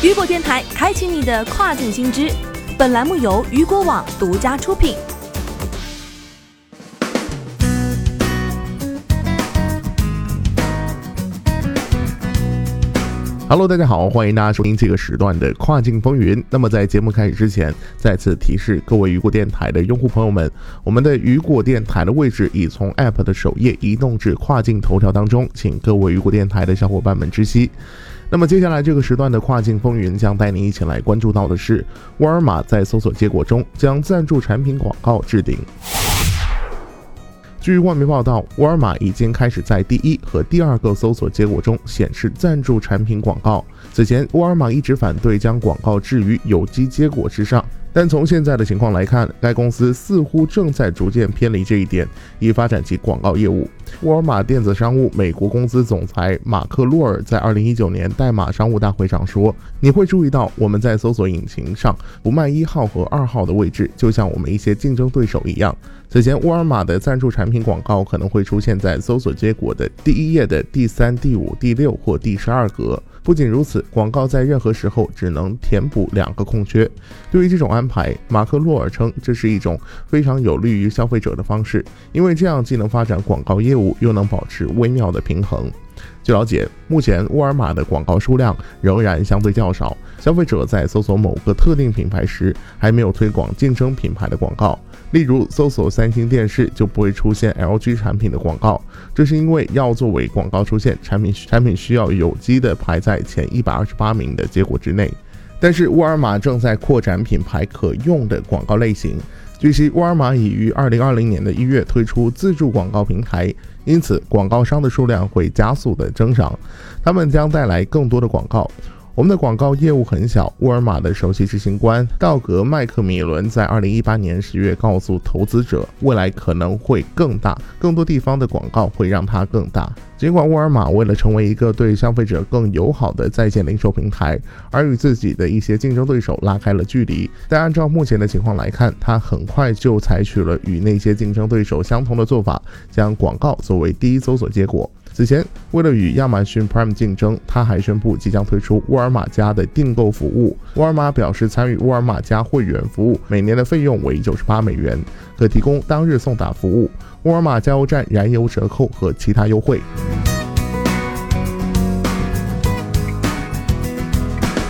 雨果电台开启你的跨境新知。本栏目由雨果网独家出品。Hello，大家好，欢迎大家收听这个时段的跨境风云。那么在节目开始之前，再次提示各位雨果电台的用户朋友们，我们的雨果电台的位置已从 App 的首页移动至跨境头条当中，请各位雨果电台的小伙伴们知悉。那么接下来这个时段的跨境风云将带您一起来关注到的是，沃尔玛在搜索结果中将赞助产品广告置顶。据外媒报道，沃尔玛已经开始在第一和第二个搜索结果中显示赞助产品广告。此前，沃尔玛一直反对将广告置于有机结果之上。但从现在的情况来看，该公司似乎正在逐渐偏离这一点，以发展其广告业务。沃尔玛电子商务美国公司总裁马克·洛尔在2019年代码商务大会上说：“你会注意到我们在搜索引擎上不卖一号和二号的位置，就像我们一些竞争对手一样。”此前，沃尔玛的赞助产品广告可能会出现在搜索结果的第一页的第三、第五、第六或第十二格。不仅如此，广告在任何时候只能填补两个空缺。对于这种安排，马克·洛尔称这是一种非常有利于消费者的方式，因为这样既能发展广告业务，又能保持微妙的平衡。据了解，目前沃尔玛的广告数量仍然相对较少。消费者在搜索某个特定品牌时，还没有推广竞争品牌的广告。例如，搜索三星电视就不会出现 LG 产品的广告，这是因为要作为广告出现，产品产品需要有机的排在前一百二十八名的结果之内。但是，沃尔玛正在扩展品牌可用的广告类型。据悉，沃尔玛已于二零二零年的一月推出自助广告平台，因此广告商的数量会加速的增长，他们将带来更多的广告。我们的广告业务很小。沃尔玛的首席执行官道格·麦克米伦在二零一八年十月告诉投资者，未来可能会更大，更多地方的广告会让它更大。尽管沃尔玛为了成为一个对消费者更友好的在线零售平台，而与自己的一些竞争对手拉开了距离，但按照目前的情况来看，它很快就采取了与那些竞争对手相同的做法，将广告作为第一搜索结果。此前，为了与亚马逊 Prime 竞争，他还宣布即将推出沃尔玛家的订购服务。沃尔玛表示，参与沃尔玛家会员服务，每年的费用为九十八美元，可提供当日送达服务、沃尔玛加油站燃油折扣和其他优惠。